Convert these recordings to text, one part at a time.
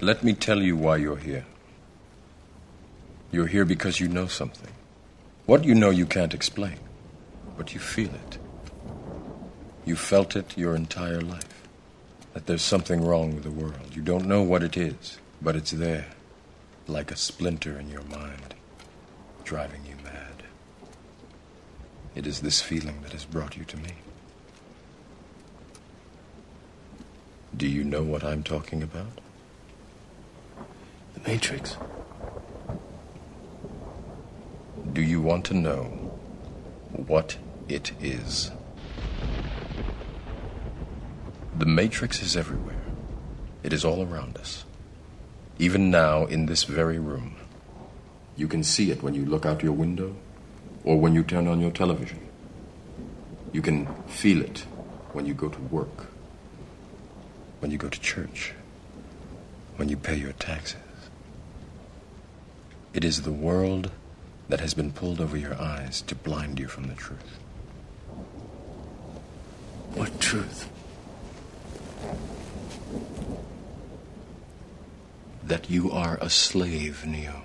Let me tell you why you're here. You're here because you know something. What you know you can't explain, but you feel it. You felt it your entire life. That there's something wrong with the world. You don't know what it is, but it's there, like a splinter in your mind, driving you mad. It is this feeling that has brought you to me. Do you know what I'm talking about? The Matrix. Do you want to know what it is? The Matrix is everywhere. It is all around us. Even now, in this very room. You can see it when you look out your window or when you turn on your television. You can feel it when you go to work, when you go to church, when you pay your taxes. It is the world that has been pulled over your eyes to blind you from the truth. What truth? That you are a slave, Neo.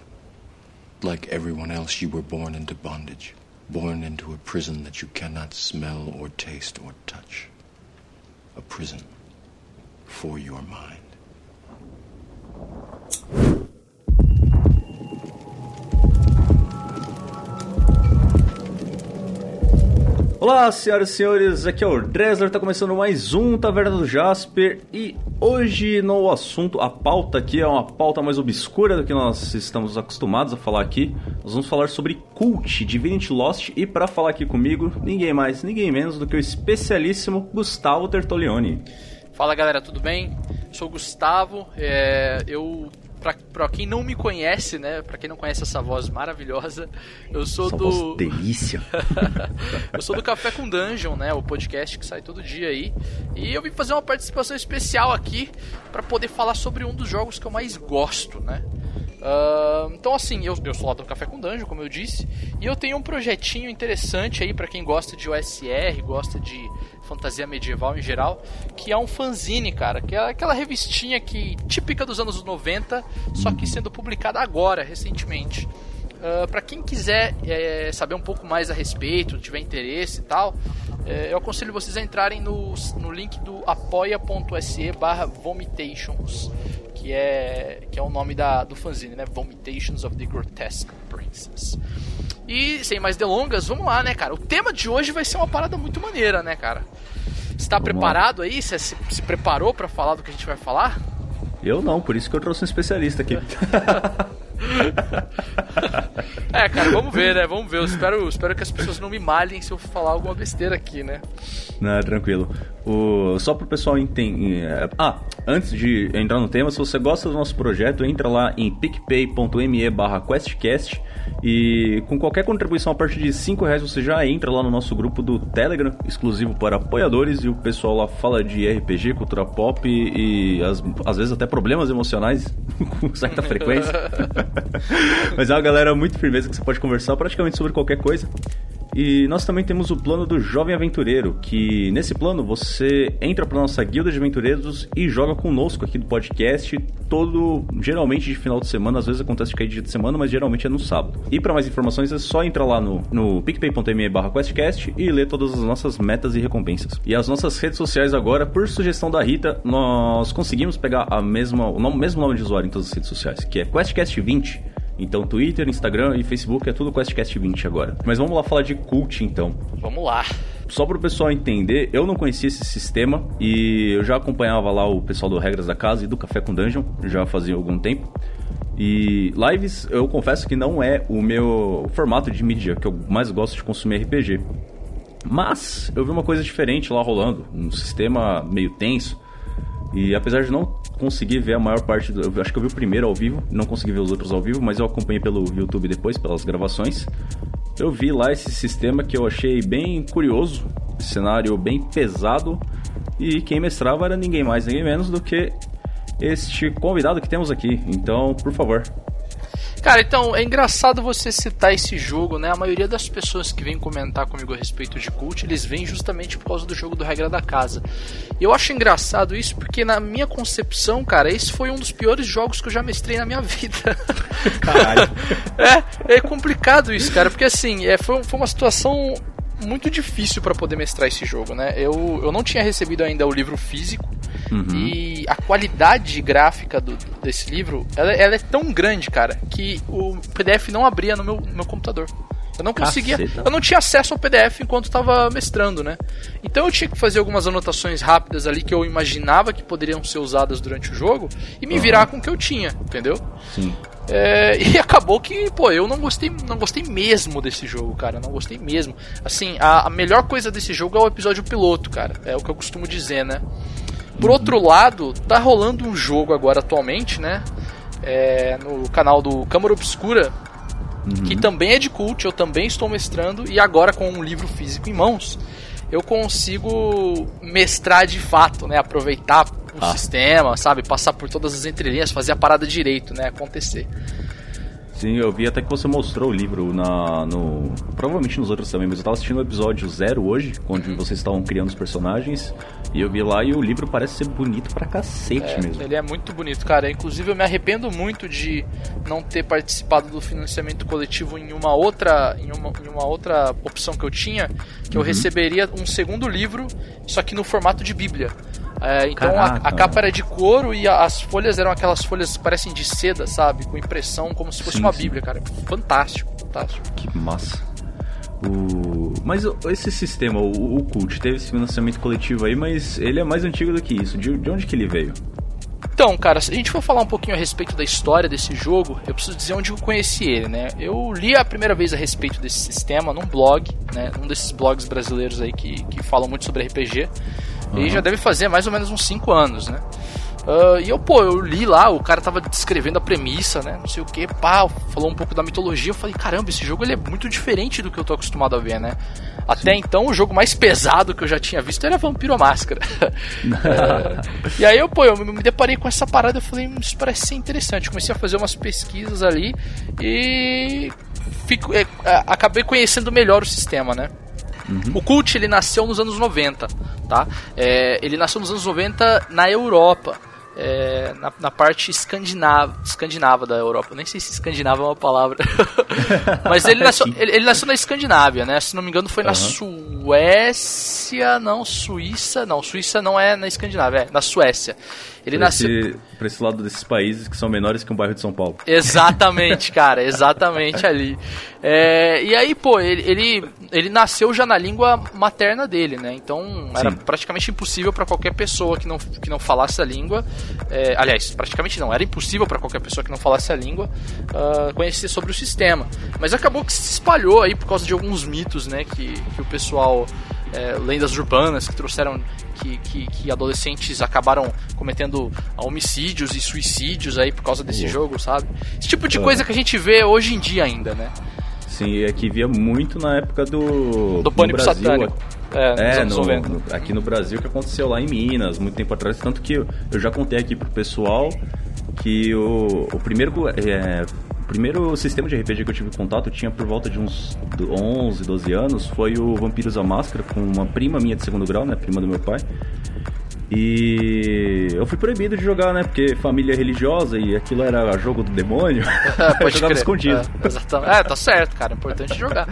Like everyone else, you were born into bondage, born into a prison that you cannot smell or taste or touch. A prison for your mind. Olá, senhoras e senhores, aqui é o Dresler, tá começando mais um Taverna do Jasper e hoje no assunto, a pauta aqui é uma pauta mais obscura do que nós estamos acostumados a falar aqui. Nós vamos falar sobre Cult, Divinity Lost e para falar aqui comigo, ninguém mais, ninguém menos do que o especialíssimo Gustavo Tertolioni. Fala galera, tudo bem? Sou o Gustavo, é, eu Pra, pra quem não me conhece, né? Pra quem não conhece essa voz maravilhosa, eu sou Essa do. delícia. eu sou do Café com Dungeon, né? O podcast que sai todo dia aí. E eu vim fazer uma participação especial aqui para poder falar sobre um dos jogos que eu mais gosto, né? Uh, então assim, eu, eu sou lá do Café com Dungeon, como eu disse, e eu tenho um projetinho interessante aí para quem gosta de OSR, gosta de fantasia medieval em geral, que é um fanzine, cara, que é aquela revistinha que típica dos anos 90, só que sendo publicada agora, recentemente. Uh, para quem quiser é, saber um pouco mais a respeito, tiver interesse e tal, é, eu aconselho vocês a entrarem no, no link do apoia.se barra vomitations, que é, que é o nome da, do fanzine, né? Vomitations of the Grotesque Princess. E sem mais delongas, vamos lá, né, cara? O tema de hoje vai ser uma parada muito maneira, né, cara? Você tá preparado aí? Você se, se preparou para falar do que a gente vai falar? Eu não, por isso que eu trouxe um especialista aqui. é, cara, vamos ver, né? Vamos ver. Eu espero, espero que as pessoas não me malhem se eu falar alguma besteira aqui, né? Não, tranquilo. O, só pro pessoal entender. Ah, antes de entrar no tema, se você gosta do nosso projeto, entra lá em picpay.me barra questcast e com qualquer contribuição a partir de 5 reais você já entra lá no nosso grupo do Telegram, exclusivo para apoiadores, e o pessoal lá fala de RPG, cultura pop e, às, às vezes até problemas emocionais com certa frequência. Mas é uma galera muito firmeza que você pode conversar praticamente sobre qualquer coisa. E nós também temos o plano do Jovem Aventureiro, que nesse plano você entra para nossa guilda de aventureiros e joga conosco aqui do podcast, todo, geralmente de final de semana, às vezes acontece de cair dia de semana, mas geralmente é no sábado. E para mais informações é só entrar lá no, no picpay.me barra questcast e ler todas as nossas metas e recompensas. E as nossas redes sociais agora, por sugestão da Rita, nós conseguimos pegar a mesma, o nome, mesmo nome de usuário em todas as redes sociais, que é QuestCast20. Então, Twitter, Instagram e Facebook é tudo QuestCast20 agora. Mas vamos lá falar de cult, então. Vamos lá. Só para o pessoal entender, eu não conhecia esse sistema e eu já acompanhava lá o pessoal do Regras da Casa e do Café com Dungeon, já fazia algum tempo. E lives, eu confesso que não é o meu formato de mídia que eu mais gosto de consumir RPG. Mas eu vi uma coisa diferente lá rolando, um sistema meio tenso. E apesar de não conseguir ver a maior parte do. Eu acho que eu vi o primeiro ao vivo, não consegui ver os outros ao vivo, mas eu acompanhei pelo YouTube depois, pelas gravações. Eu vi lá esse sistema que eu achei bem curioso, cenário bem pesado, e quem mestrava era ninguém mais, ninguém menos do que este convidado que temos aqui. Então, por favor. Cara, então, é engraçado você citar esse jogo, né? A maioria das pessoas que vêm comentar comigo a respeito de cult, eles vêm justamente por causa do jogo do Regra da Casa. E eu acho engraçado isso porque, na minha concepção, cara, esse foi um dos piores jogos que eu já mestrei na minha vida. Caralho. é, é complicado isso, cara, porque assim, é, foi, foi uma situação muito difícil para poder mestrar esse jogo, né? Eu, eu não tinha recebido ainda o livro físico uhum. e a qualidade gráfica do, desse livro, ela, ela, é tão grande, cara, que o PDF não abria no meu, no meu computador. Eu não conseguia, Caceta. eu não tinha acesso ao PDF enquanto estava mestrando, né? Então eu tinha que fazer algumas anotações rápidas ali que eu imaginava que poderiam ser usadas durante o jogo e me uhum. virar com o que eu tinha, entendeu? Sim. É, e acabou que, pô, eu não gostei, não gostei mesmo desse jogo, cara. Não gostei mesmo. Assim, a, a, melhor coisa desse jogo é o episódio piloto, cara. É o que eu costumo dizer, né? Por uhum. outro lado, tá rolando um jogo agora atualmente, né? É, no canal do Câmara Obscura, uhum. que também é de cult, eu também estou mestrando, e agora com um livro físico em mãos, eu consigo mestrar de fato, né? Aproveitar o ah. sistema, sabe? Passar por todas as entrelinhas, fazer a parada direito, né? Acontecer. Sim, eu vi até que você mostrou o livro na, no. Provavelmente nos outros também, mas eu tava assistindo o episódio zero hoje, onde uhum. vocês estavam criando os personagens. E eu vi lá e o livro parece ser bonito pra cacete é, mesmo. Ele é muito bonito, cara. Inclusive eu me arrependo muito de não ter participado do financiamento coletivo em uma outra, em uma, em uma outra opção que eu tinha, que uhum. eu receberia um segundo livro, só que no formato de Bíblia. É, então a, a, capa era de couro e a, as folhas eram aquelas folhas que parecem de seda, sabe? Com impressão como se fosse sim, uma sim. Bíblia, cara. Fantástico, fantástico. Que massa. O... Mas esse sistema, o, o Cult, teve esse financiamento coletivo aí, mas ele é mais antigo do que isso. De, de onde que ele veio? Então, cara, se a gente for falar um pouquinho a respeito da história desse jogo, eu preciso dizer onde eu conheci ele, né? Eu li a primeira vez a respeito desse sistema num blog, né? Um desses blogs brasileiros aí que, que falam muito sobre RPG. Uhum. E já deve fazer mais ou menos uns 5 anos, né? Uh, e eu, pô, eu li lá, o cara tava descrevendo a premissa, né? Não sei o que, pá, falou um pouco da mitologia. Eu falei, caramba, esse jogo ele é muito diferente do que eu tô acostumado a ver, né? Até Sim. então, o jogo mais pesado que eu já tinha visto era Vampiro Máscara. é, e aí eu, pô, eu me deparei com essa parada e falei, hum, isso parece ser interessante. Comecei a fazer umas pesquisas ali e fico, é, acabei conhecendo melhor o sistema, né? Uhum. O Cult ele nasceu nos anos 90, tá? É, ele nasceu nos anos 90 na Europa é, na, na, parte escandinava, escandinava da Europa. Eu nem sei se escandinava é uma palavra. Mas ele nasceu, ele, ele, nasceu na Escandinávia, né? Se não me engano, foi uhum. na Suécia, não, Suíça. Não, Suíça não é na Escandinávia, é na Suécia. Ele pra nasceu. Esse, pra esse lado desses países que são menores que um bairro de São Paulo. Exatamente, cara, exatamente ali. É, e aí, pô, ele, ele, ele, nasceu já na língua materna dele, né? Então era Sim. praticamente impossível para qualquer pessoa que não, que não falasse a língua. É, aliás, praticamente não, era impossível para qualquer pessoa que não falasse a língua uh, conhecer sobre o sistema. Mas acabou que se espalhou aí por causa de alguns mitos, né? Que, que o pessoal. É, lendas urbanas que trouxeram que, que, que, adolescentes acabaram cometendo homicídios e suicídios aí por causa desse uhum. jogo, sabe? Esse tipo de coisa que a gente vê hoje em dia ainda, né? Sim, é que via muito na época do. Do pânico Brasil, satânico. É, é no, no, aqui no Brasil que aconteceu lá em Minas, muito tempo atrás. Tanto que eu, já contei aqui pro pessoal que o, o primeiro. É, primeiro sistema de RPG que eu tive contato tinha por volta de uns 11, 12 anos. Foi o Vampiros à Máscara, com uma prima minha de segundo grau, né? Prima do meu pai. E eu fui proibido de jogar, né? Porque família religiosa e aquilo era jogo do demônio. eu jogava escondido. É, exatamente. É, tá certo, cara. É importante jogar.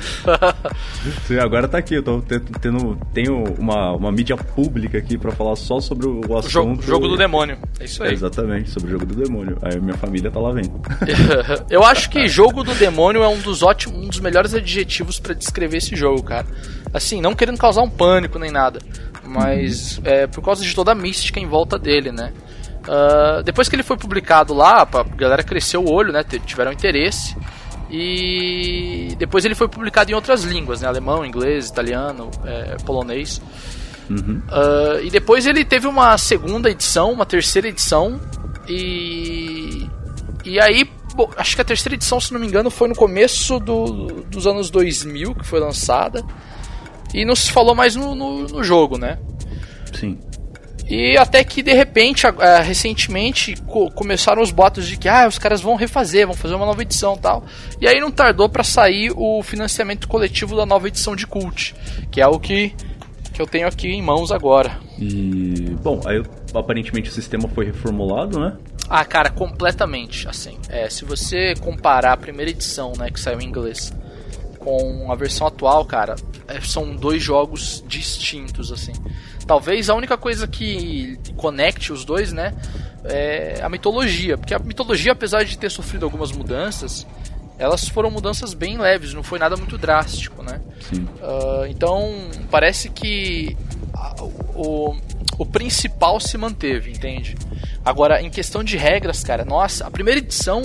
Sim, agora tá aqui. Eu tô tendo, tenho uma, uma mídia pública aqui pra falar só sobre o assunto. O jogo, jogo do demônio. É isso aí. É, exatamente, sobre o jogo do demônio. Aí minha família tá lá vendo. eu acho que jogo do demônio é um dos ótimos, um dos melhores adjetivos para descrever esse jogo, cara. Assim, não querendo causar um pânico nem nada mas é, por causa de toda a mística em volta dele, né? Uh, depois que ele foi publicado lá, a galera cresceu o olho, né? Tiveram interesse. E depois ele foi publicado em outras línguas, né? Alemão, inglês, italiano, é, polonês. Uhum. Uh, e depois ele teve uma segunda edição, uma terceira edição. E. E aí, bom, acho que a terceira edição, se não me engano, foi no começo do, dos anos 2000 que foi lançada. E não se falou mais no, no, no jogo, né? Sim. E até que de repente, uh, recentemente, co começaram os boatos de que ah, os caras vão refazer, vão fazer uma nova edição tal. E aí não tardou para sair o financiamento coletivo da nova edição de Cult, que é o que, que eu tenho aqui em mãos agora. E. Bom, aí aparentemente o sistema foi reformulado, né? Ah, cara, completamente. Assim, é, se você comparar a primeira edição, né, que saiu em inglês, com a versão atual, cara, é, são dois jogos distintos, assim. Talvez a única coisa que conecte os dois, né, é a mitologia, porque a mitologia, apesar de ter sofrido algumas mudanças, elas foram mudanças bem leves, não foi nada muito drástico, né? Uh, então parece que o, o principal se manteve, entende? Agora, em questão de regras, cara, nossa, a primeira edição,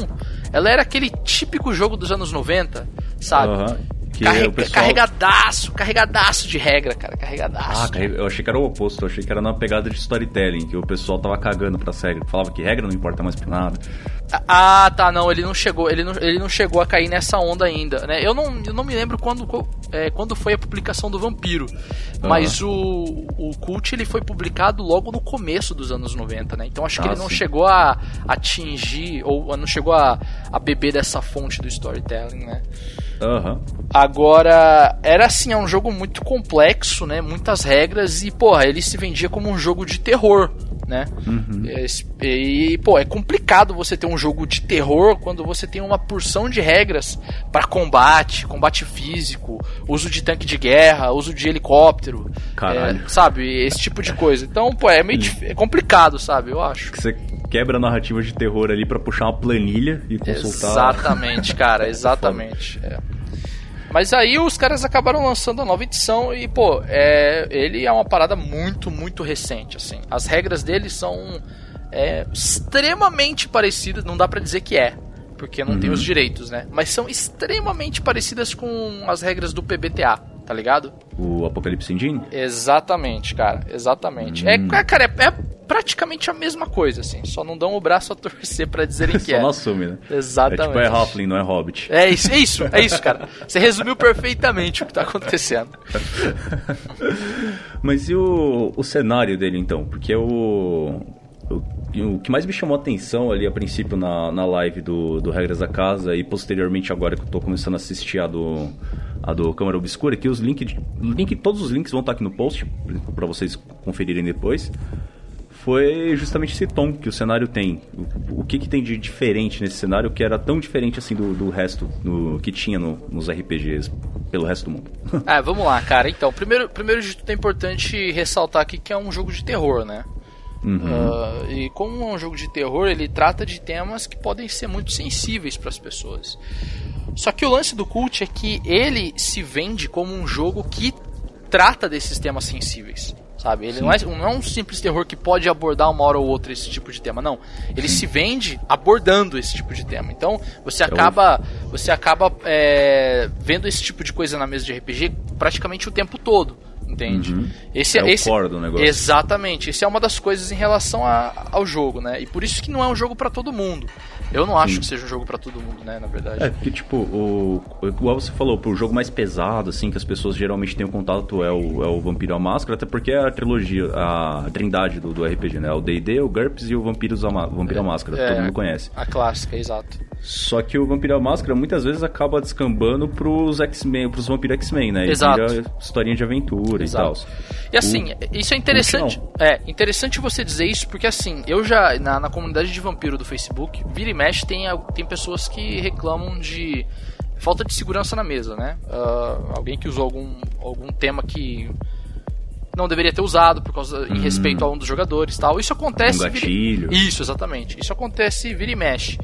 ela era aquele típico jogo dos anos 90, sabe? Uhum. Carrega, pessoal... Carregadaço, carregadaço de regra, cara, carregadaço. Ah, eu achei que era o oposto, eu achei que era na pegada de storytelling, que o pessoal tava cagando pra regra, falava que regra não importa mais pra nada. Ah, tá, não, ele não chegou, ele não, ele não chegou a cair nessa onda ainda, né? Eu não, eu não me lembro quando, é, quando foi a publicação do Vampiro, uhum. mas o, o Cult ele foi publicado logo no começo dos anos 90, né? Então acho que ah, ele não sim. chegou a atingir, ou não chegou a, a beber dessa fonte do storytelling, né? Uhum. Agora, era assim, é um jogo muito complexo, né? Muitas regras e, porra, ele se vendia como um jogo de terror, né? Uhum. E, e, pô, é complicado você ter um jogo de terror quando você tem uma porção de regras para combate, combate físico, uso de tanque de guerra, uso de helicóptero. É, sabe? Esse tipo de coisa. Então, pô, é meio é complicado, sabe? Eu acho. Que você quebra a narrativa de terror ali para puxar uma planilha e consultar. Exatamente, cara, exatamente. É. Mas aí os caras acabaram lançando a nova edição e, pô, é, ele é uma parada muito, muito recente, assim. As regras dele são é, extremamente parecidas, não dá para dizer que é, porque não uhum. tem os direitos, né? Mas são extremamente parecidas com as regras do PBTA, tá ligado? O Apocalipse Engine? Exatamente, cara, exatamente. É, hum. É, cara, é, é praticamente a mesma coisa, assim. Só não dão o braço a torcer para dizerem que só é. não assume, né? Exatamente. É tipo, é não é Hobbit. É isso, é isso, é isso, cara. Você resumiu perfeitamente o que tá acontecendo. Mas e o, o cenário dele, então? Porque o, o, o que mais me chamou a atenção ali a princípio na, na live do, do Regras da Casa e posteriormente agora que eu tô começando a assistir a do a do Câmara Obscura, que os links, link, todos os links vão estar aqui no post para vocês conferirem depois foi justamente esse tom que o cenário tem. O, o que, que tem de diferente nesse cenário que era tão diferente assim do, do resto do, que tinha no, nos RPGs pelo resto do mundo? ah, vamos lá, cara. Então, primeiro, primeiro de tudo é importante ressaltar aqui que é um jogo de terror, né? Uhum. Uh, e como é um jogo de terror, ele trata de temas que podem ser muito sensíveis para as pessoas. Só que o lance do Cult é que ele se vende como um jogo que trata desses temas sensíveis sabe? Ele não é, não é um simples terror que pode abordar uma hora ou outra esse tipo de tema, não. Ele se vende abordando esse tipo de tema. Então você é acaba, você acaba é, vendo esse tipo de coisa na mesa de RPG praticamente o tempo todo entende? Uhum. Esse é esse, o core do negócio. Exatamente. Esse é uma das coisas em relação a, ao jogo, né? E por isso que não é um jogo para todo mundo. Eu não acho Sim. que seja um jogo para todo mundo, né, na verdade. É, porque, tipo, o, igual você falou, pro jogo mais pesado, assim, que as pessoas geralmente têm o contato é o, é o Vampiro à Máscara, até porque é a trilogia, a trindade do, do RPG, né? O D&D, o GURPS e o Vampiros a, Vampiro é, à Máscara, é, todo mundo conhece. A clássica, exato. Só que o Vampiro à Máscara muitas vezes acaba descambando pros X-Men, pros Vampiro X-Men, né? Exato. E vira historinha de aventura exato. e tal. E assim, o... isso é interessante. É, interessante você dizer isso, porque assim, eu já, na, na comunidade de vampiro do Facebook, vira e mexe, tem, tem pessoas que reclamam de falta de segurança na mesa, né? Uh, alguém que usou algum, algum tema que não deveria ter usado por causa em hum. respeito a um dos jogadores tal. Isso acontece. Um gatilho. Vira... Isso, exatamente. Isso acontece vira e mexe.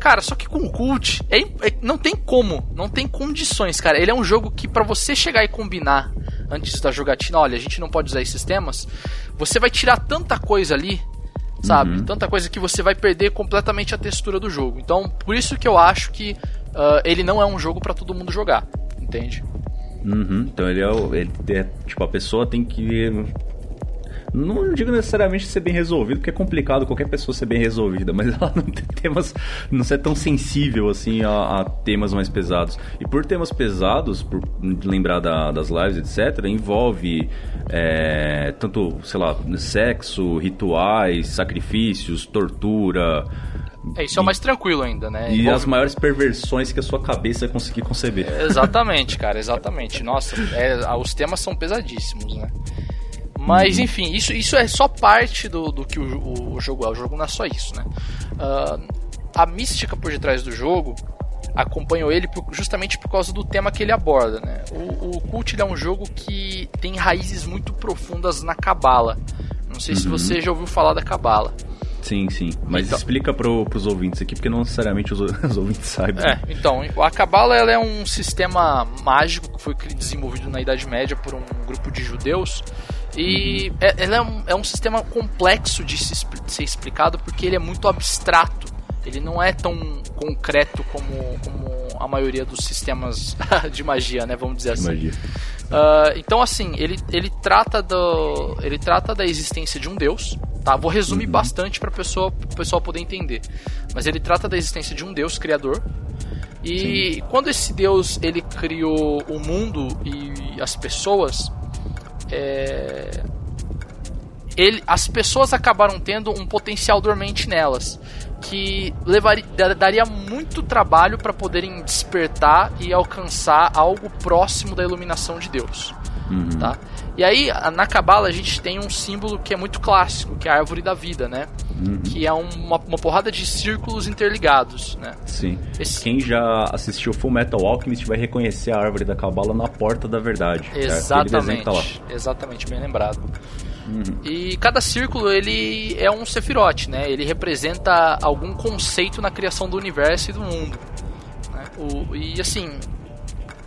Cara, só que com o Cult, é, é, não tem como, não tem condições, cara. Ele é um jogo que para você chegar e combinar antes da jogatina, olha, a gente não pode usar esses temas, você vai tirar tanta coisa ali, sabe? Uhum. Tanta coisa que você vai perder completamente a textura do jogo. Então, por isso que eu acho que uh, ele não é um jogo para todo mundo jogar, entende? Uhum. Então ele é, ele é, tipo a pessoa tem que não digo necessariamente ser bem resolvido, porque é complicado qualquer pessoa ser bem resolvida, mas ela não tem temas, não ser tão sensível assim a, a temas mais pesados. E por temas pesados, por lembrar da, das lives, etc., envolve é, tanto, sei lá, sexo, rituais, sacrifícios, tortura. É, isso é o mais tranquilo ainda, né? E as maiores perversões que a sua cabeça conseguir conceber. Exatamente, cara, exatamente. Nossa, é, os temas são pesadíssimos, né? Mas enfim, isso, isso é só parte do, do que o, o, jogo é. O jogo não é só isso, né? Uh, a mística por detrás do jogo acompanhou ele justamente por causa do tema que ele aborda, né? O, o Cult é um jogo que tem raízes muito profundas na Cabala. Não sei uhum. se você já ouviu falar da Cabala. Sim, sim. Mas então, explica pro, pros ouvintes aqui, porque não necessariamente os, os ouvintes saibam. É, então, a Cabala ela é um sistema mágico que foi desenvolvido na Idade Média por um grupo de judeus. E uhum. é, é um, é um sistema complexo de, se, ser explicado porque ele é muito abstrato. Ele não é tão concreto como, como a maioria dos sistemas de magia, né? Vamos dizer assim. Uh, então, assim, ele, ele, trata do, ele trata da existência de um deus, tá? Vou resumir uhum. bastante para o pessoal poder entender. Mas ele trata da existência de um deus criador. E Sim. quando esse deus ele criou o mundo e as pessoas, é, ele, as pessoas acabaram tendo um potencial dormente nelas que levaria, daria muito trabalho para poderem despertar e alcançar algo próximo da iluminação de Deus. Uhum. Tá? E aí, na Cabala, a gente tem um símbolo que é muito clássico, que é a árvore da vida, né? Uhum. Que é uma, uma, porrada de círculos interligados, né? Sim. Esse... Quem já assistiu Full Metal Alchemist vai reconhecer a árvore da Cabala na porta da verdade. Exatamente. Tá Exatamente, bem lembrado. Uhum. E cada círculo ele é um Sephiroth, né? Ele representa algum conceito na criação do universo e do mundo. Né? O, e assim,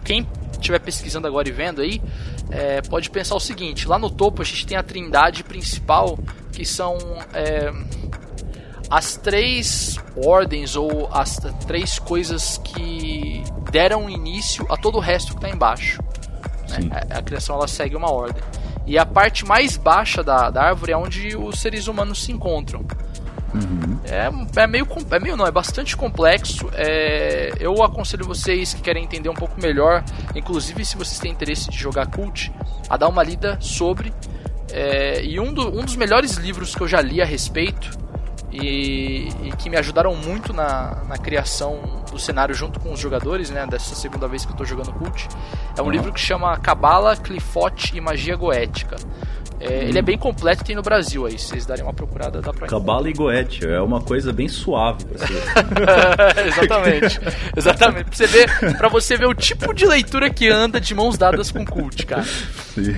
quem estiver pesquisando agora e vendo aí, é, pode pensar o seguinte: lá no topo a gente tem a trindade principal, que são é, as três ordens ou as três coisas que deram início a todo o resto que está embaixo. Né? A, a criação ela segue uma ordem. E a parte mais baixa da, da árvore é onde os seres humanos se encontram. Uhum. É, é meio é meio não, é bastante complexo. É, eu aconselho vocês que querem entender um pouco melhor, inclusive se vocês têm interesse de jogar cult, a dar uma lida sobre. É, e um, do, um dos melhores livros que eu já li a respeito e, e, que me ajudaram muito na, na criação do cenário junto com os jogadores, né? Dessa segunda vez que eu estou jogando Cult. É um uhum. livro que chama Cabala, Clifote e Magia Goética. É, ele é bem completo tem no Brasil aí, se vocês darem uma procurada dá pra Cabala e Goethe, é uma coisa bem suave pra você. Exatamente. Exatamente. Pra você, ver, pra você ver o tipo de leitura que anda de mãos dadas com cult, cara. Sim.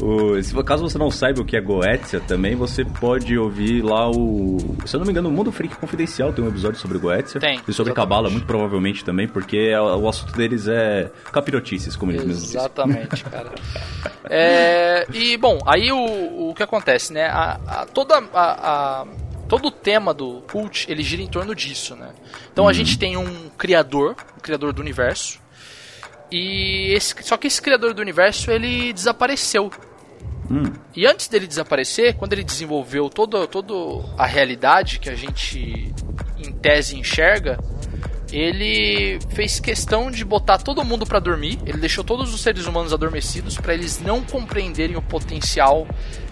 o, se, caso você não saiba o que é Goetia também, você pode ouvir lá o. Se eu não me engano, o Mundo Freak Confidencial tem um episódio sobre Goetia. Tem. E sobre Cabala, muito provavelmente também, porque é, o assunto deles é capirotices, como eles mesmos dizem. Exatamente, cara. É, e, bom, aí o, o que acontece, né? A, a toda a, a, todo o tema do cult, ele gira em torno disso, né? Então uhum. a gente tem um criador, um criador do universo, e esse, só que esse criador do universo, ele desapareceu. Hum. E antes dele desaparecer, quando ele desenvolveu toda, toda a realidade que a gente, em tese, enxerga, ele fez questão de botar todo mundo para dormir. Ele deixou todos os seres humanos adormecidos para eles não compreenderem o potencial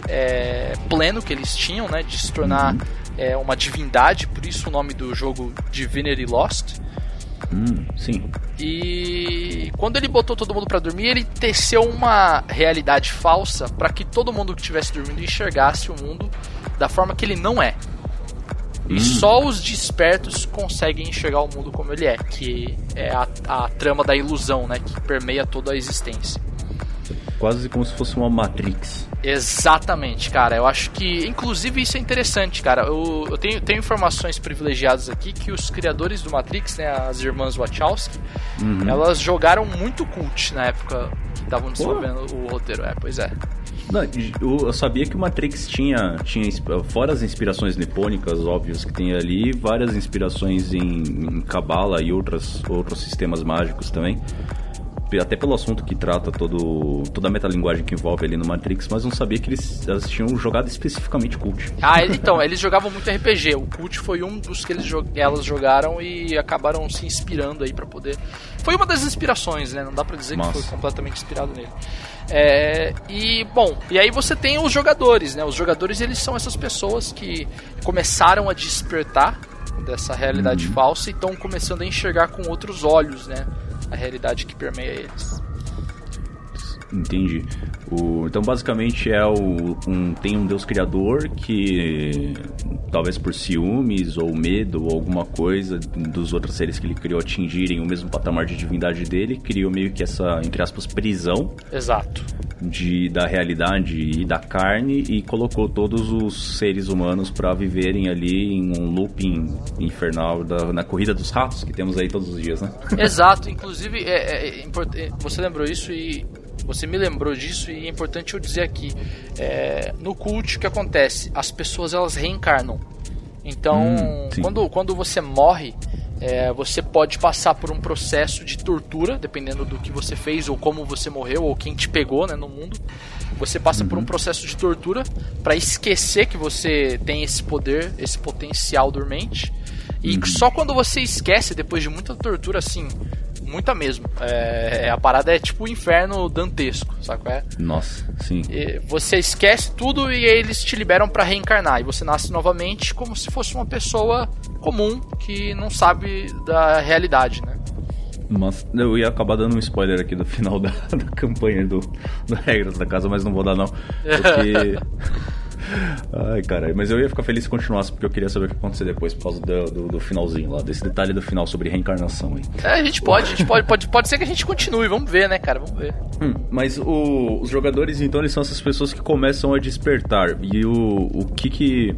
é, pleno que eles tinham, né, de se tornar uhum. é, uma divindade. Por isso o nome do jogo Divinity Lost. Hum, sim. E quando ele botou todo mundo para dormir, ele teceu uma realidade falsa para que todo mundo que estivesse dormindo enxergasse o mundo da forma que ele não é. E hum. só os despertos conseguem enxergar o mundo como ele é, que é a, a trama da ilusão, né, que permeia toda a existência. Quase como se fosse uma Matrix. Exatamente, cara. Eu acho que, inclusive, isso é interessante, cara. Eu, eu tenho, tenho, informações privilegiadas aqui que os criadores do Matrix, né, as irmãs Wachowski, uhum. elas jogaram muito cult na época que estavam desenvolvendo o roteiro. É, pois é. Não, eu sabia que o Matrix tinha, tinha, fora as inspirações nipônicas óbvias que tem ali, várias inspirações em, Kabbalah e outras, outros sistemas mágicos também. Até pelo assunto que trata todo, toda a metalinguagem que envolve ali no Matrix, mas não sabia que eles, eles tinham jogado especificamente Cult. Ah, então, eles jogavam muito RPG. O Cult foi um dos que eles, elas jogaram e acabaram se inspirando aí para poder. Foi uma das inspirações, né? Não dá pra dizer Nossa. que foi completamente inspirado nele. É, e bom, e aí você tem os jogadores, né? Os jogadores eles são essas pessoas que começaram a despertar dessa realidade uhum. falsa e estão começando a enxergar com outros olhos, né? A realidade que permeia eles. Entendi. O, então, basicamente, é o, um, tem um Deus Criador que, talvez por ciúmes ou medo ou alguma coisa dos outros seres que ele criou atingirem o mesmo patamar de divindade dele, criou meio que essa, entre aspas, prisão. Exato. De, da realidade e da carne e colocou todos os seres humanos para viverem ali em um looping infernal da, na corrida dos ratos que temos aí todos os dias, né? Exato. Inclusive, é, é, é, você lembrou isso e você me lembrou disso e é importante eu dizer aqui. É, no cult, o que acontece? As pessoas elas reencarnam. Então, hum, quando, quando você morre, é, você pode passar por um processo de tortura, dependendo do que você fez ou como você morreu ou quem te pegou né, no mundo. Você passa uhum. por um uhum. processo de tortura para esquecer que você tem esse poder, esse potencial dormente. E uhum. só quando você esquece, depois de muita tortura, assim, muita mesmo. É, a parada é tipo o inferno dantesco, sabe é? Nossa, sim. E você esquece tudo e eles te liberam para reencarnar. E você nasce novamente como se fosse uma pessoa comum que não sabe da realidade, né? Mas eu ia acabar dando um spoiler aqui do final da, da campanha do, do Regras da Casa, mas não vou dar não. Porque. Ai, cara, mas eu ia ficar feliz se continuasse, porque eu queria saber o que acontecer depois, por causa do, do, do, finalzinho lá, desse detalhe do final sobre reencarnação aí. É, a gente pode, a gente pode, pode, pode ser que a gente continue, vamos ver, né, cara, vamos ver. Hum, mas o, os jogadores, então, eles são essas pessoas que começam a despertar, e o, o que que...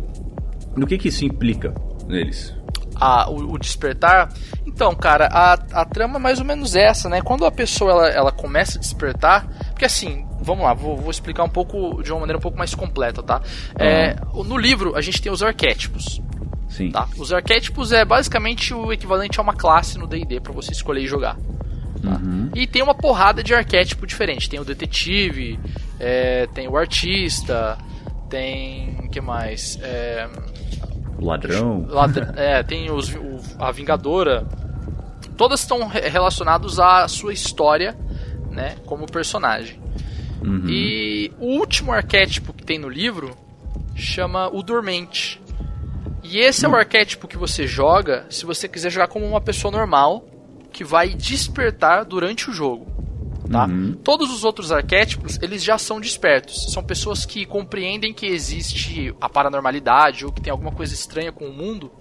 No que que isso implica neles? Ah, o, o, despertar. Então, cara, a, a trama é mais ou menos essa, né? Quando a pessoa ela, ela começa a despertar, porque assim, vamos lá, vou, vou, explicar um pouco de uma maneira um pouco mais completa, tá? Uhum. É, no livro a gente tem os arquétipos. Sim. Tá? Os arquétipos é basicamente o equivalente a uma classe no D&D para você escolher e jogar. Tá? Uhum. E tem uma porrada de arquétipo diferente. Tem o detetive, é, tem o artista, tem que mais? É, o ladrão. Ladr é, tem os, o, a vingadora. Todas estão relacionadas à sua história, né, como personagem. Uhum. E o último arquétipo que tem no livro chama o Dormente. E esse é o arquétipo que você joga se você quiser jogar como uma pessoa normal que vai despertar durante o jogo. Tá? Uhum. Todos os outros arquétipos, eles já são despertos. São pessoas que compreendem que existe a paranormalidade ou que tem alguma coisa estranha com o mundo.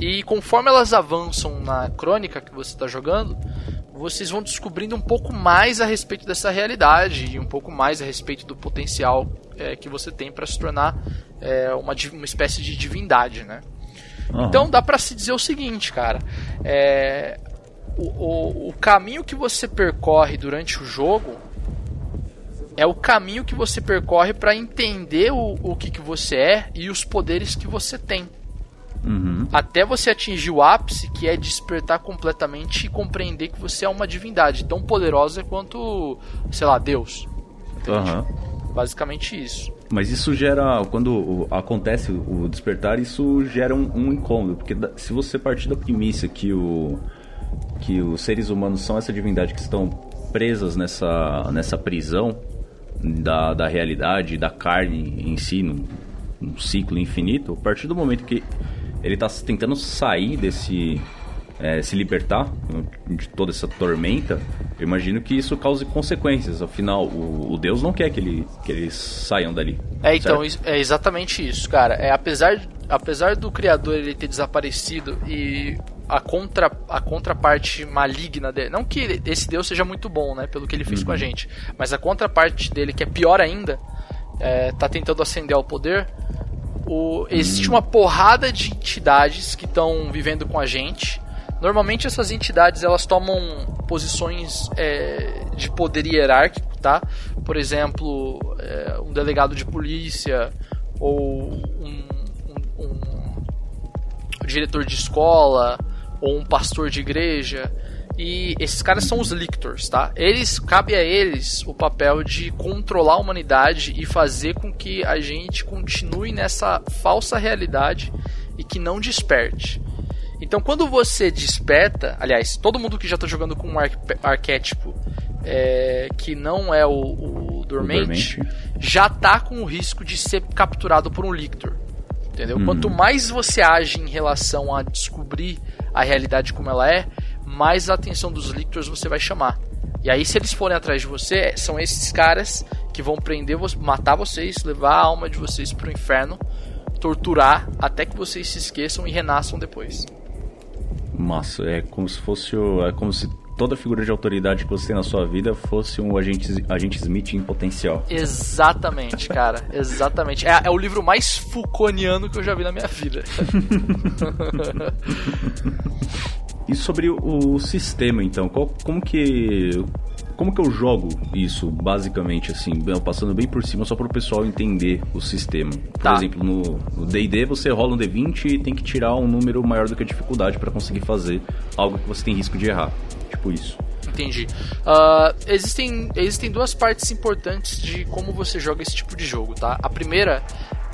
E conforme elas avançam na crônica que você está jogando, vocês vão descobrindo um pouco mais a respeito dessa realidade e um pouco mais a respeito do potencial é, que você tem para se tornar é, uma, uma espécie de divindade, né? Uhum. Então dá para se dizer o seguinte, cara, é, o, o, o caminho que você percorre durante o jogo é o caminho que você percorre para entender o, o que, que você é e os poderes que você tem. Uhum. Até você atingir o ápice, que é despertar completamente e compreender que você é uma divindade tão poderosa quanto, sei lá, Deus. Uhum. Basicamente isso. Mas isso gera, quando acontece o despertar, isso gera um, um incômodo, porque se você partir da premissa que o que os seres humanos são essa divindade que estão presas nessa, nessa prisão da, da realidade, da carne em si, num, num ciclo infinito, a partir do momento que ele está tentando sair desse. É, se libertar de toda essa tormenta, eu imagino que isso cause consequências. Afinal, o, o Deus não quer que, ele, que eles saiam dali. É, então, certo? é exatamente isso, cara. É, apesar, apesar do Criador ele ter desaparecido e a, contra, a contraparte maligna dele. Não que esse Deus seja muito bom, né? Pelo que ele fez uhum. com a uhum. gente. Mas a contraparte dele, que é pior ainda, é, tá tentando ascender ao poder. O, existe uma porrada de entidades que estão vivendo com a gente. Normalmente essas entidades elas tomam posições é, de poder hierárquico, tá? Por exemplo, é, um delegado de polícia ou um, um, um diretor de escola ou um pastor de igreja. E esses caras são os lictors, tá? Eles cabe a eles o papel de controlar a humanidade e fazer com que a gente continue nessa falsa realidade e que não desperte. Então, quando você desperta, aliás, todo mundo que já está jogando com um ar arquétipo é, que não é o, o, dormente, o, dormente, já está com o risco de ser capturado por um lictor. Entendeu? Uhum. Quanto mais você age em relação a descobrir a realidade como ela é, mais a atenção dos lictors você vai chamar. E aí, se eles forem atrás de você, são esses caras que vão prender, matar vocês, levar a alma de vocês pro inferno, torturar até que vocês se esqueçam e renasçam depois. Massa, é como se fosse é como se toda figura de autoridade que você tem na sua vida fosse um agente, agente Smith em potencial. Exatamente, cara. Exatamente. É, é o livro mais Foucaultiano que eu já vi na minha vida. E sobre o sistema, então, qual, como que como que eu jogo isso, basicamente, assim, passando bem por cima, só para o pessoal entender o sistema? Por tá. exemplo, no D&D você rola um D20 e tem que tirar um número maior do que a dificuldade para conseguir fazer algo que você tem risco de errar. Tipo isso. Entendi. Uh, existem, existem duas partes importantes de como você joga esse tipo de jogo, tá? A primeira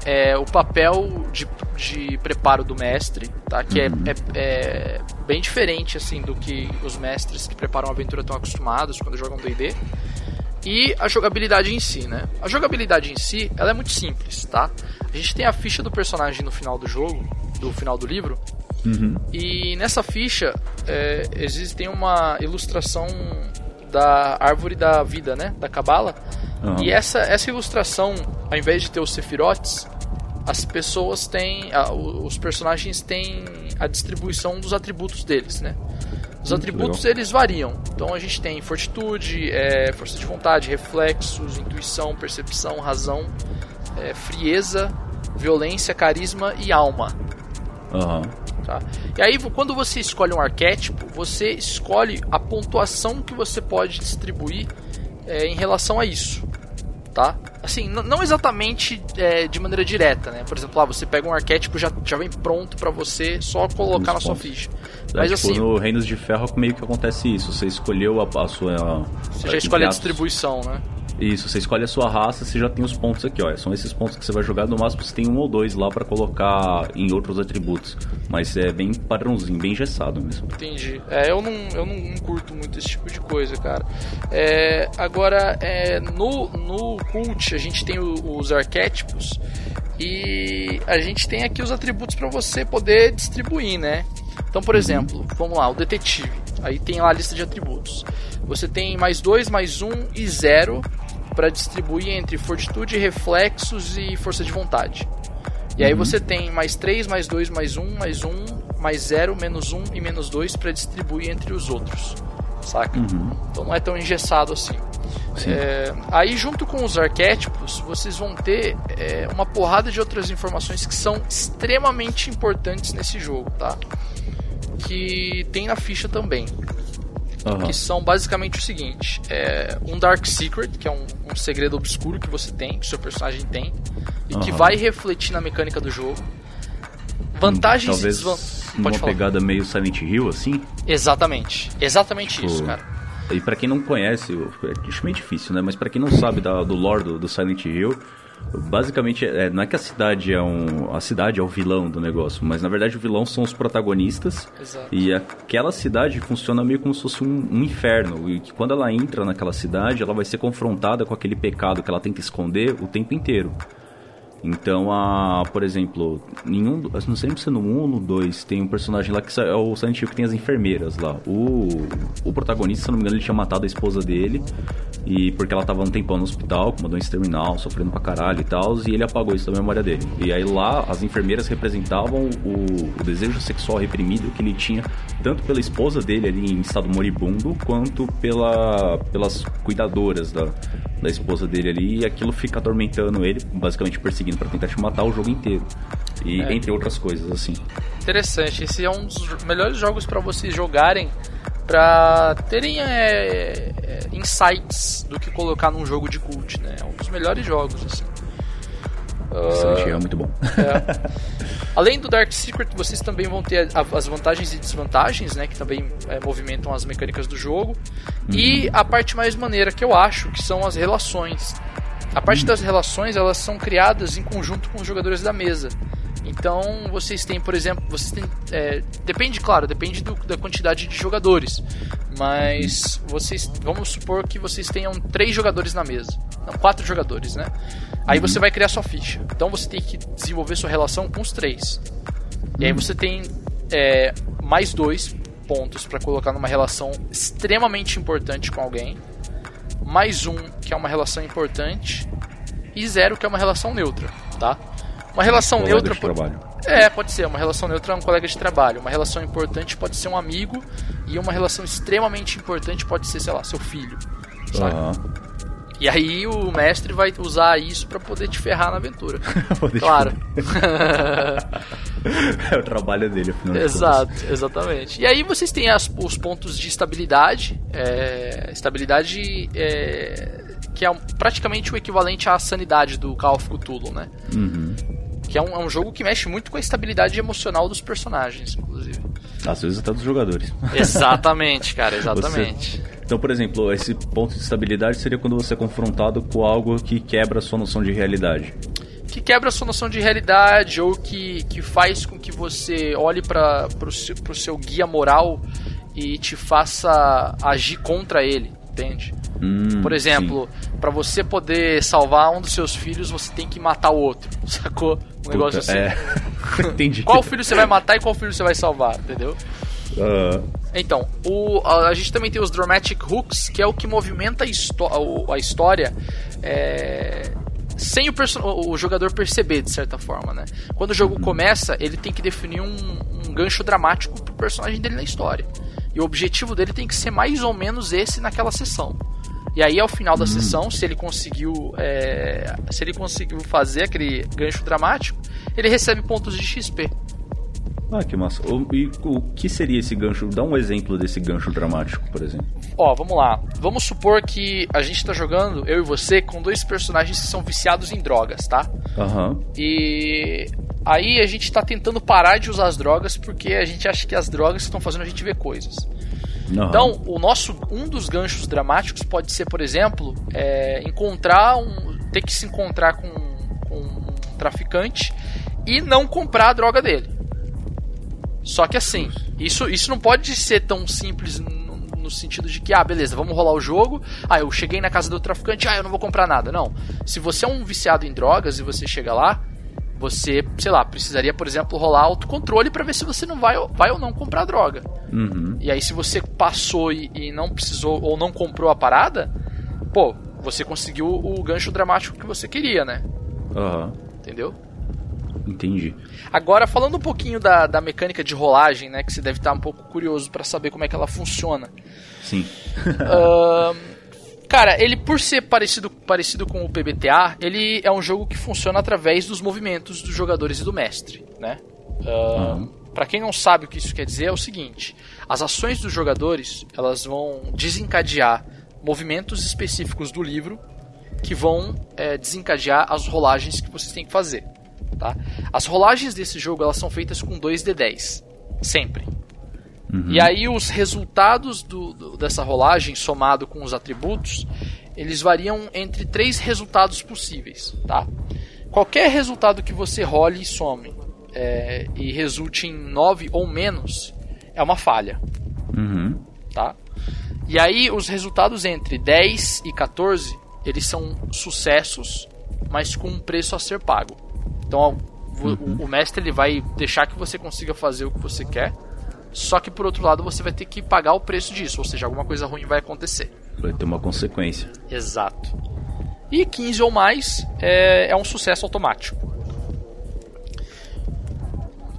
é o papel de, de preparo do mestre, tá? Que é, uhum. é, é, bem diferente assim do que os mestres que preparam a aventura estão acostumados quando jogam D&D. E a jogabilidade em si, né? A jogabilidade em si, ela é muito simples, tá? A gente tem a ficha do personagem no final do jogo, do final do livro, uhum. e nessa ficha é, existe uma ilustração da árvore da vida, né? Da Cabala. Uhum. E essa, essa ilustração, ao invés de ter os sefirotes, as pessoas têm. os personagens têm a distribuição dos atributos deles, né? Os hum, atributos legal. eles variam. Então a gente tem fortitude, é, força de vontade, reflexos, intuição, percepção, razão, é, frieza, violência, carisma e alma. Uhum. Tá? E aí, quando você escolhe um arquétipo, você escolhe a pontuação que você pode distribuir é, em relação a isso tá? Assim, não exatamente é, de maneira direta, né? Por exemplo, lá você pega um arquétipo já já vem pronto para você só colocar na sua ficha. É, Mas tipo, assim, no Reinos de Ferro meio que acontece isso. Você escolheu a, a sua. Você já escolhe a distribuição, né? Isso, você escolhe a sua raça, você já tem os pontos aqui, ó. São esses pontos que você vai jogar, no máximo você tem um ou dois lá para colocar em outros atributos. Mas é bem padrãozinho, bem engessado mesmo. Entendi. É, eu não, eu não, não curto muito esse tipo de coisa, cara. É, agora, é, no, no cult a gente tem o, os arquétipos e a gente tem aqui os atributos para você poder distribuir, né? Então, por uhum. exemplo, vamos lá, o detetive. Aí tem lá a lista de atributos. Você tem mais dois, mais um e zero para distribuir entre fortitude, reflexos e força de vontade. E aí uhum. você tem mais 3, mais 2, mais 1, mais 1, mais 0, menos 1 e menos 2 para distribuir entre os outros. Saca? Uhum. Então não é tão engessado assim. É, aí, junto com os arquétipos, vocês vão ter é, uma porrada de outras informações que são extremamente importantes nesse jogo, tá? Que tem na ficha também. Uhum. Que são basicamente o seguinte: é um Dark Secret, que é um, um, segredo obscuro que você tem, que seu personagem tem, e uhum. que vai refletir na mecânica do jogo. Vantagens Talvez e desvantagens. Uma falar. pegada meio Silent Hill, assim? Exatamente. Exatamente tipo, isso, cara. E para quem não conhece, é, meio difícil, né? Mas para quem não sabe da, do lore do, do Silent Hill, Basicamente, é, não é que a cidade é um. A cidade é o vilão do negócio, mas na verdade o vilão são os protagonistas. Exato. E aquela cidade funciona meio como se fosse um, um, inferno. E que quando ela entra naquela cidade, ela vai ser confrontada com aquele pecado que ela tenta esconder o tempo inteiro. Então, a, por exemplo, nenhum, não sei se é no 1 ou no 2, tem um personagem lá que é o Silent Hill que tem as enfermeiras lá. O, o protagonista, se não me engano, ele tinha matado a esposa dele, e porque ela tava um tempão no hospital, com uma doença terminal, sofrendo pra caralho e tal, e ele apagou isso da memória dele. E aí lá, as enfermeiras representavam o, o desejo sexual reprimido que ele tinha, tanto pela esposa dele ali em estado moribundo, quanto pela, pelas cuidadoras da, da esposa dele ali, e aquilo fica atormentando ele, basicamente perseguindo para tentar te matar o jogo inteiro. E é. entre outras coisas, assim. Interessante, esse é um dos melhores jogos para vocês jogarem para terem é, é, insights do que colocar num jogo de cult, né? É um dos melhores jogos, assim. Hill é muito bom. É. Além do Dark Secret, vocês também vão ter as vantagens e desvantagens, né? Que também é, movimentam as mecânicas do jogo. Uhum. E a parte mais maneira que eu acho, que são as relações. A parte uhum. das relações, elas são criadas em conjunto com os jogadores da mesa. Então vocês têm, por exemplo, vocês têm, é, depende, claro, depende do, da quantidade de jogadores, mas vocês, vamos supor que vocês tenham três jogadores na mesa, não, quatro jogadores, né? Aí você vai criar sua ficha. Então você tem que desenvolver sua relação com os três. E aí você tem é, mais dois pontos para colocar numa relação extremamente importante com alguém, mais um que é uma relação importante e zero que é uma relação neutra, tá? Uma relação colega neutra. De trabalho. É, pode ser. Uma relação neutra é um colega de trabalho. Uma relação importante pode ser um amigo. E uma relação extremamente importante pode ser, sei lá, seu filho. Sabe? Uhum. E aí o mestre vai usar isso para poder te ferrar na aventura. claro. é o trabalho dele, afinal Exato, exatamente. E aí vocês têm as, os pontos de estabilidade. É, estabilidade é, que é praticamente o equivalente à sanidade do Call of Cthulhu, né? Uhum. Que é um, é um jogo que mexe muito com a estabilidade emocional dos personagens, inclusive. Às vezes até dos jogadores. Exatamente, cara, exatamente. Você... Então, por exemplo, esse ponto de estabilidade seria quando você é confrontado com algo que quebra a sua noção de realidade. Que quebra a sua noção de realidade ou que, que faz com que você olhe para o seu, seu guia moral e te faça agir contra ele, entende? Hum, Por exemplo, para você poder salvar um dos seus filhos, você tem que matar o outro. Sacou? Um Puta, negócio assim. É. Entendi. qual filho você vai matar e qual filho você vai salvar, entendeu? Uh. Então, o, a, a, gente também tem os Dramatic Hooks, que é o que movimenta a, a história é, sem o, o, jogador perceber, de certa forma, né? Quando o jogo uhum. começa, ele tem que definir um, um gancho dramático pro personagem dele na história. E o objetivo dele tem que ser mais ou menos esse naquela sessão. E aí, ao final da hum. sessão, se ele conseguiu. É, se ele conseguiu fazer aquele gancho dramático, ele recebe pontos de XP. Ah, que massa. O, e o que seria esse gancho? Dá um exemplo desse gancho dramático, por exemplo. Ó, vamos lá. Vamos supor que a gente tá jogando, eu e você, com dois personagens que são viciados em drogas, tá? Aham. Uhum. E aí a gente tá tentando parar de usar as drogas porque a gente acha que as drogas estão fazendo a gente ver coisas. Uhum. Então, o nosso um dos ganchos dramáticos pode ser, por exemplo, é, encontrar um, ter que se encontrar com, com um traficante e não comprar a droga dele. Só que assim, isso, isso não pode ser tão simples no, no, sentido de que, ah, beleza, vamos rolar o jogo. Ah, eu cheguei na casa do traficante, ah, eu não vou comprar nada. Não. Se você é um viciado em drogas e você chega lá, você, sei lá, precisaria, por exemplo, rolar autocontrole para ver se você não vai, vai ou não comprar droga. Uhum. E aí, se você passou e, e, não precisou ou não comprou a parada, pô, você conseguiu o gancho dramático que você queria, né? Uhum. Entendeu? Entendi. Agora, falando um pouquinho da, da mecânica de rolagem, né? Que você deve estar um pouco curioso para saber como é que ela funciona. Sim. uh, cara, ele por ser parecido, parecido com o PBTA, ele é um jogo que funciona através dos movimentos dos jogadores e do mestre, né? Uh, uhum. Para quem não sabe o que isso quer dizer, é o seguinte: as ações dos jogadores elas vão desencadear movimentos específicos do livro que vão é, desencadear as rolagens que vocês têm que fazer. Tá? As rolagens desse jogo elas são feitas com 2d10, sempre. Uhum. E aí os resultados do, do, dessa rolagem somado com os atributos, eles variam entre três resultados possíveis, tá? Qualquer resultado que você role e some é, e resulte em 9 ou menos é uma falha, uhum. tá? E aí os resultados entre 10 e 14 eles são sucessos, mas com um preço a ser pago. Então uhum. o, o, mestre ele vai deixar que você consiga fazer o que você quer, só que por outro lado você vai ter que pagar o preço disso, ou seja, alguma coisa ruim vai acontecer. Vai ter uma consequência. Exato. E 15 ou mais é, é um sucesso automático.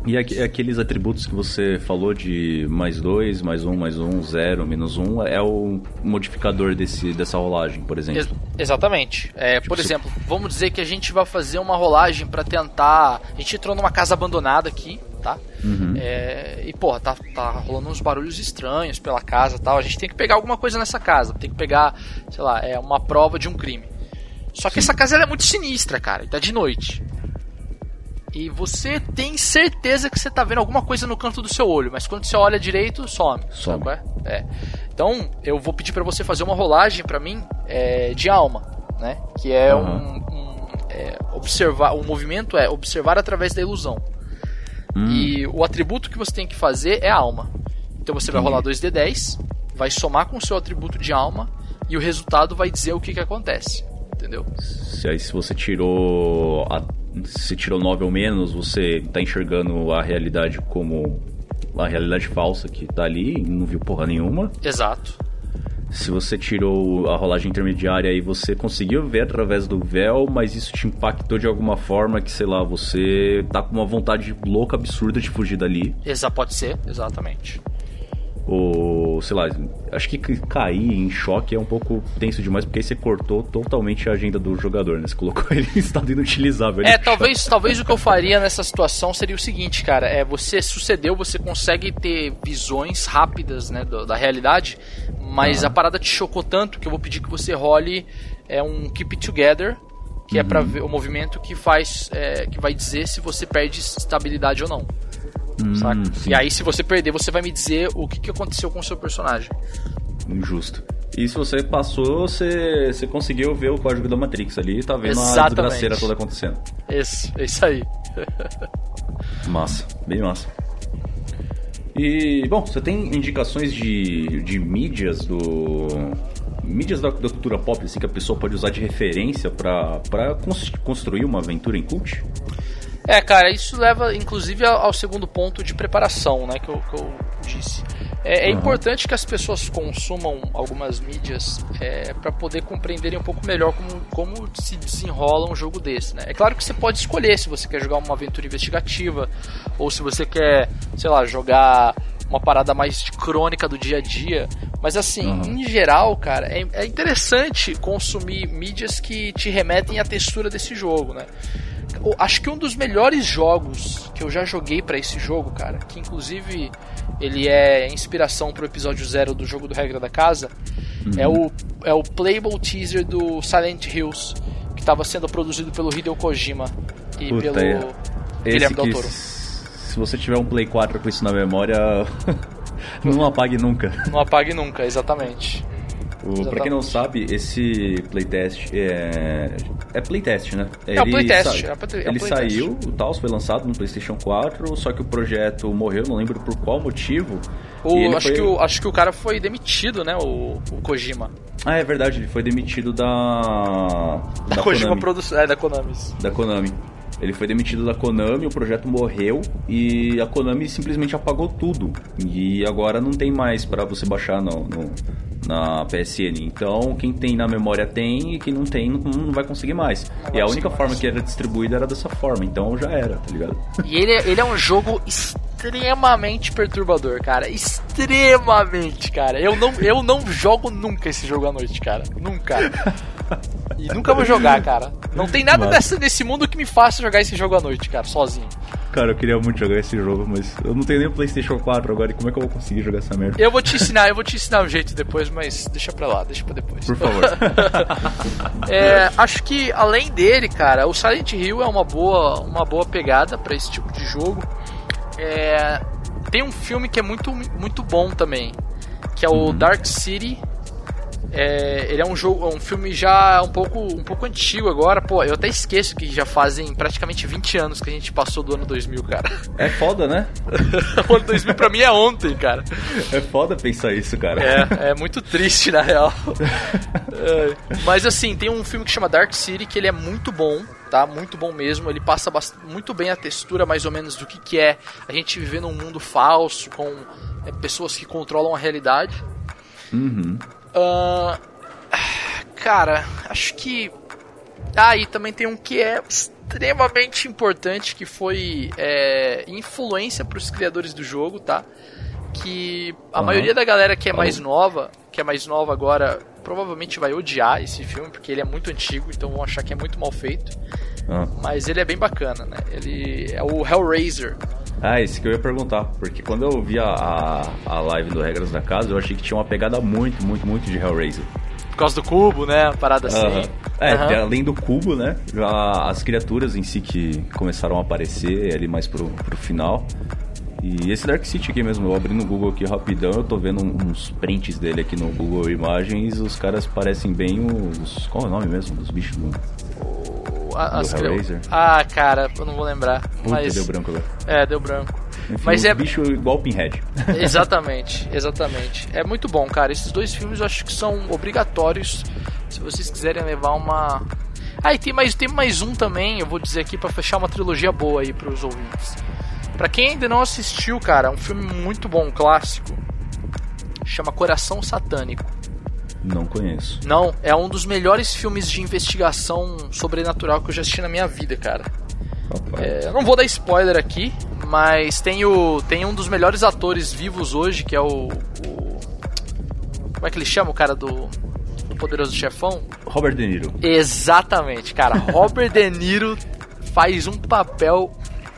E aqueles atributos que você falou de mais dois, mais um, mais um, zero, menos um, é o modificador desse, dessa rolagem, por exemplo. Ex exatamente. É, tipo, por exemplo, vamos dizer que a gente vai fazer uma rolagem para tentar. A gente entrou numa casa abandonada aqui, tá? Uhum. É, e porra, tá, tá rolando uns barulhos estranhos pela casa tal. A gente tem que pegar alguma coisa nessa casa. Tem que pegar, sei lá, é uma prova de um crime. Só que Sim. essa casa é muito sinistra, cara, e tá de noite. e você tem certeza que você tá vendo alguma coisa no canto do seu olho, mas quando você olha direito, some. Some. Sabe é? É. Então, eu vou pedir para você fazer uma rolagem para mim é, de alma, né? Que é Uhum. um, um, é, observar, o movimento é observar através da ilusão. Hum. E o atributo que você tem que fazer é alma. Então você vai rolar 2d10, vai somar com o seu atributo de alma e o resultado vai dizer o que, que acontece. Entendeu? Se aí se você tirou a, se tirou 9 ou menos, você tá enxergando a realidade como a realidade falsa que tá ali, e não viu porra nenhuma. Exato. Se você tirou a rolagem intermediária aí, você conseguiu ver através do véu, mas isso te impactou de alguma forma que, sei lá, você tá com uma vontade louca, absurda de fugir dali. Exa pode ser, exatamente. Ou, sei lá, acho que cair em choque é um pouco tenso demais, porque aí você cortou totalmente a agenda do jogador, né? Você colocou ele em estado inutilizável. É, talvez, talvez o que eu faria nessa situação seria o seguinte, cara, é você sucedeu, você consegue ter visões rápidas, né, da realidade, mas a parada te chocou tanto que eu vou pedir que você role é um Keep It Together, que é Uhum. pra ver o movimento que faz, é, que vai dizer se você perde estabilidade ou não. Saca? Hum, sim. E aí, se você perder, você vai me dizer o que, que aconteceu com o seu personagem. Injusto. E se você passou, você, você conseguiu ver o código da Matrix ali, tá vendo a Exatamente. desgraceira toda acontecendo. Isso, é isso aí. Massa, bem massa. E, bom, você tem indicações de, de mídias do. mídias da, da cultura pop, assim, que a pessoa pode usar de referência cons- construir uma aventura em cult? É, cara, isso leva inclusive ao, segundo ponto de preparação, né, que eu, que eu disse. É, é Uhum. importante que as pessoas consumam algumas mídias é, para poder compreenderem um pouco melhor como, como se desenrola um jogo desse, né? É claro que você pode escolher se você quer jogar uma aventura investigativa ou se você quer, sei lá, jogar uma parada mais crônica do dia a dia. Mas assim, em geral, cara, é, é interessante consumir mídias que te remetem à textura desse jogo, né? Acho que um dos melhores jogos que eu já joguei pra esse jogo, cara, que inclusive ele é inspiração pro episódio zero do jogo do Regra da Casa, é, o, é o playable teaser do Silent Hills, que estava sendo produzido pelo Hideo Kojima e Puta, pelo é. Guilherme Del Toro. se você tiver um Play 4 com isso na memória, não apague nunca. Não apague nunca, exatamente. O, pra quem não sabe, esse playtest é. É playtest, né? É um playtest, sa- é um é Ele saiu, o Taos foi lançado no PlayStation 4, só que o projeto morreu, não lembro por qual motivo. O- ele acho, foi- que o, acho que o cara foi demitido, né? O, o Kojima. Ah, é verdade, ele foi demitido da. Da, Kojima Konami. Produção. É, da Konami. da Konami. Ele foi demitido da Konami, o projeto morreu e a Konami simplesmente apagou tudo. E agora não tem mais pra você baixar no, no- na PSN. Então, quem tem na memória tem e quem não tem não, não vai conseguir mais. e a única mais. forma que era distribuída era dessa forma. Então já era, tá ligado? E ele, é- ele é um jogo extremamente perturbador, cara. Extremamente, cara. Eu não, eu não jogo nunca esse jogo à noite, cara. Nunca. E nunca vou jogar, cara. Não tem nada Mano. dessa, nesse mundo que me faça jogar esse jogo à noite, cara, sozinho. Cara, eu queria muito jogar esse jogo, mas eu não tenho nem o PlayStation 4 agora. E como é que eu vou conseguir jogar essa merda? Eu vou te ensinar, eu vou te ensinar um jeito depois, mas deixa pra lá, deixa pra depois. Por favor. É, acho que além dele, cara, o Silent Hill é uma boa, uma boa pegada pra esse tipo de jogo. É, tem um filme que é muito, muito bom também, que é o Dark City. É, ele é um jogo, um filme já um pouco, um pouco antigo agora. Pô, eu até esqueço que já fazem praticamente 20 anos que a gente passou do ano 2000, cara. é foda, né? o ano 2000 pra mim é ontem, cara. É foda pensar isso, cara. É, é muito triste, na real. É, Mas assim, tem um filme que chama Dark City, que ele é muito bom, tá? Muito bom mesmo. Ele passa muito bem a textura, mais ou menos, do que, que é a gente viver num mundo falso, com é, pessoas que controlam a realidade. Uhum. Ah, cara, acho que. Ah, e também tem um que é extremamente importante, que foi é, influência para os criadores do jogo, tá? Que a Aham. maioria da galera que é mais nova, que é mais nova agora, provavelmente vai odiar esse filme, porque ele é muito antigo, então vão achar que é muito mal feito. Ah. Mas ele é bem bacana, né? Ele é o Hellraiser. Ah, esse que eu ia perguntar, porque quando eu vi a, a, a live do Regras da Casa, eu achei que tinha uma pegada muito, muito, muito de Hellraiser. por causa do cubo, né? A parada assim. Aham. É, de- além do cubo, né? As criaturas em si que começaram a aparecer ali mais pro, pro final. E esse Dark City aqui mesmo, eu abri no Google aqui rapidão, eu tô vendo uns prints dele aqui no Google Imagens, os caras parecem bem os. Qual é o nome mesmo dos bichos do. As Do cri- Hellraiser? Ah, cara, eu não vou lembrar. Puta, mas... deu branco agora. É, deu branco. Enfim, mas os é. bicho igual Pinhead. Exatamente, exatamente. É muito bom, cara. Esses dois filmes eu acho que são obrigatórios se vocês quiserem levar uma. Ah, e tem mais, tem mais um também, eu vou dizer aqui pra fechar uma trilogia boa aí pros ouvintes. Pra quem ainda não assistiu, cara, é um filme muito bom, um clássico. Chama Coração Satânico. Não conheço. Não, é um dos melhores filmes de investigação sobrenatural que eu já assisti na minha vida, cara. É, eu não vou dar spoiler aqui, mas tem, o, tem um dos melhores atores vivos hoje, que é o. o- como é que ele chama o cara do, do Poderoso Chefão? Robert De Niro. Exatamente, cara. Robert De Niro faz um papel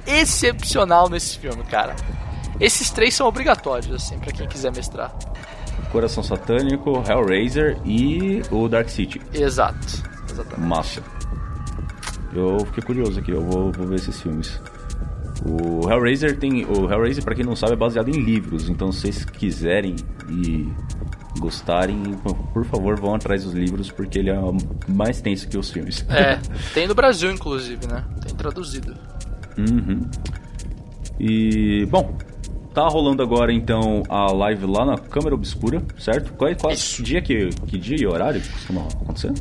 excepcional nesse filme, cara. Esses três são obrigatórios, assim, pra quem quiser mestrar. Coração Satânico, Hellraiser e o Dark City. Exato. Exatamente. Massa. Eu fiquei curioso aqui, eu vou, vou ver esses filmes. O Hellraiser tem. O Hellraiser, pra quem não sabe, é baseado em livros. Então, se vocês quiserem e gostarem, por favor, vão atrás dos livros, porque ele é mais tenso que os filmes. É, tem no Brasil, inclusive, né? Tem traduzido. Uhum. E, bom, tá rolando agora então a live lá na Câmara Obscura, certo? Qual, qual Isso. dia que, que dia e horário que costuma acontecer?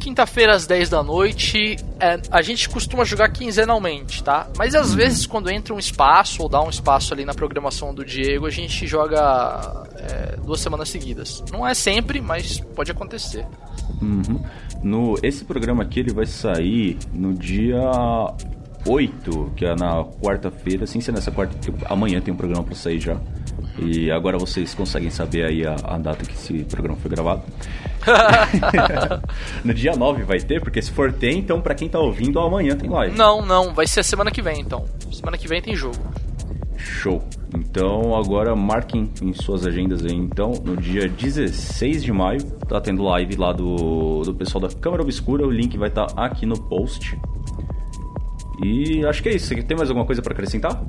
Quinta-feira às 10 da noite, é, a gente costuma jogar quinzenalmente, tá? Mas às vezes quando entra um espaço ou dá um espaço ali na programação do Diego, a gente joga é, duas semanas seguidas. Não é sempre, mas pode acontecer. Uhum. No, esse programa aqui ele vai sair no dia 8, que é na quarta-feira, sem ser nessa quarta, porque amanhã tem um programa pra sair já. E agora vocês conseguem saber aí a, a data que esse programa foi gravado. no dia 9 vai ter, porque se for ter, então pra quem tá ouvindo, amanhã tem live. Não, não, vai ser a semana que vem então. Semana que vem tem jogo. Show. Então agora marquem em suas agendas aí. Então, no dia 16 de maio, tá tendo live lá do, do pessoal da Câmara Obscura. O link vai estar aqui no post. E acho que é isso. Você tem mais alguma coisa pra acrescentar?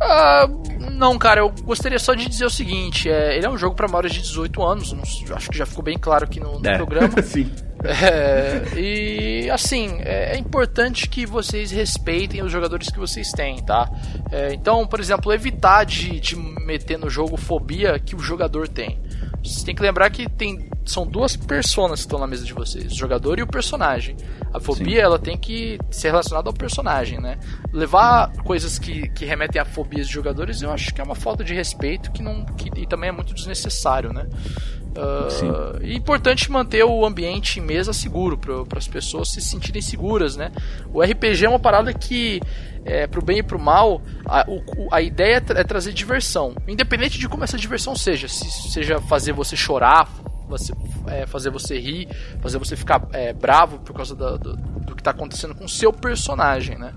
Ah, não, cara, eu gostaria só de dizer o seguinte: é, ele é um jogo pra maiores de 18 anos, não- acho que já ficou bem claro aqui no, no programa. Sim. É, e assim, é, é importante que vocês respeitem os jogadores que vocês têm, tá? É, então, por exemplo, evitar de, de meter no jogo fobia que o jogador tem. Vocês têm que lembrar que tem, são duas personas que estão na mesa de vocês, o jogador e o personagem. A fobia Sim. ela tem que ser relacionada ao personagem, né? Levar coisas que, que remetem a fobias de jogadores eu acho que é uma falta de respeito que não, que, e também é muito desnecessário, né? Sim. e importante manter o ambiente em mesa seguro para as pessoas se sentirem seguras, né? O RPG é uma parada que é, pro bem e pro mal, a, o- o- a ideia é, tra- é trazer diversão, independente de como essa diversão seja, se seja fazer você chorar, você, é, fazer você rir, fazer você ficar é, bravo por causa da- do, do que está acontecendo com o seu personagem, né?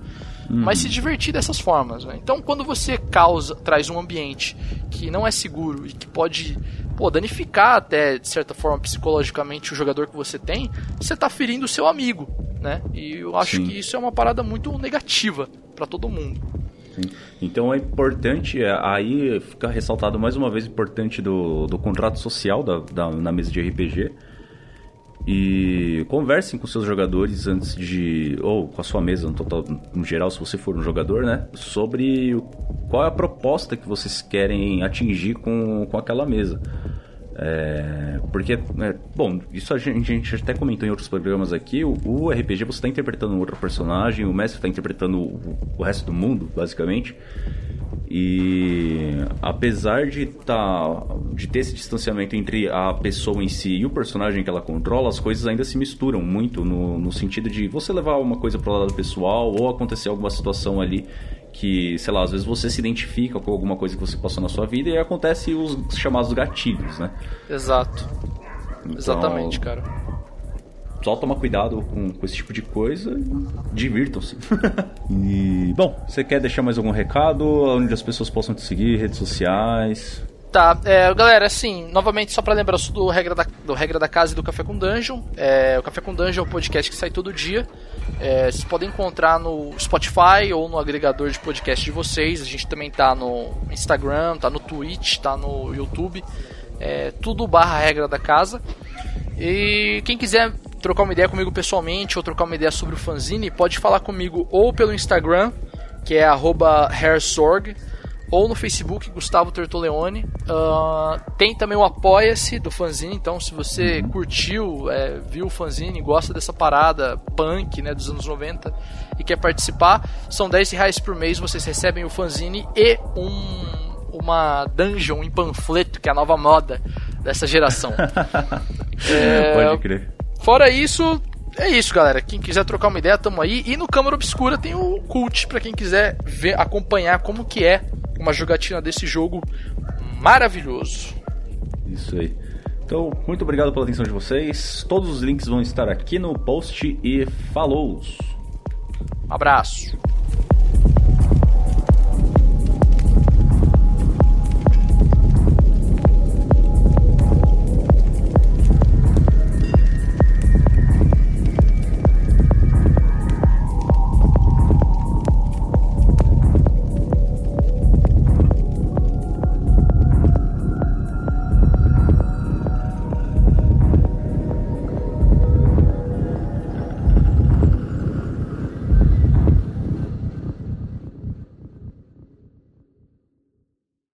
Mas se divertir dessas formas, né? Então, quando você causa, traz um ambiente que não é seguro e que pode pô, danificar até, de certa forma, psicologicamente o jogador que você tem, você tá ferindo o seu amigo, né? E eu acho Sim. que isso é uma parada muito negativa para todo mundo. Então é importante, é, aí fica ressaltado mais uma vez o importante do, do contrato social da, da- na mesa de RPG. E conversem com seus jogadores antes de. ou com a sua mesa no, total, no geral, se você for um jogador, né? Sobre qual é a proposta que vocês querem atingir com, com aquela mesa. É, porque, né, bom, isso a gente, a gente até comentou em outros programas aqui. O, o RPG você está interpretando um outro personagem, o mestre está interpretando o, o resto do mundo, basicamente. E apesar de, tá, de ter esse distanciamento entre a pessoa em si e o personagem que ela controla, as coisas ainda se misturam muito no, no sentido de você levar uma coisa para o lado pessoal ou acontecer alguma situação ali que, sei lá, às vezes você se identifica com alguma coisa que você passou na sua vida e acontece os chamados gatilhos, né? Exato. Então, Exatamente, cara. Só tomar cuidado com, com esse tipo de coisa. Divirtam-se. e, bom, você quer deixar mais algum recado? Onde as pessoas possam te seguir? Redes sociais? Tá, é, galera, assim, novamente só para lembrar do regra da, do regra da casa e do Café com Dungeon. É, o Café com Dungeon é um podcast que sai todo dia. É, vocês podem encontrar no Spotify ou no agregador de podcast de vocês. A gente também tá no Instagram, tá no Twitch, tá no YouTube. É, tudo barra regra da casa. E quem quiser trocar uma ideia comigo pessoalmente ou trocar uma ideia sobre o fanzine, pode falar comigo ou pelo Instagram, que é hairsorg ou no Facebook Gustavo Tertoleone. Uh, tem também o Apoia-se do fanzine, então se você uhum. curtiu, é, viu o fanzine, gosta dessa parada punk né, dos anos 90 e quer participar, são 10 reais por mês, vocês recebem o fanzine e um, uma dungeon em panfleto, que é a nova moda dessa geração. é, Pode crer. Fora isso, é isso, galera. Quem quiser trocar uma ideia, tamo aí. E no Câmara Obscura tem o Cult para quem quiser ver, acompanhar como que é uma jogatina desse jogo maravilhoso. Isso aí. Então, muito obrigado pela atenção de vocês. Todos os links vão estar aqui no post e falou! Um abraço.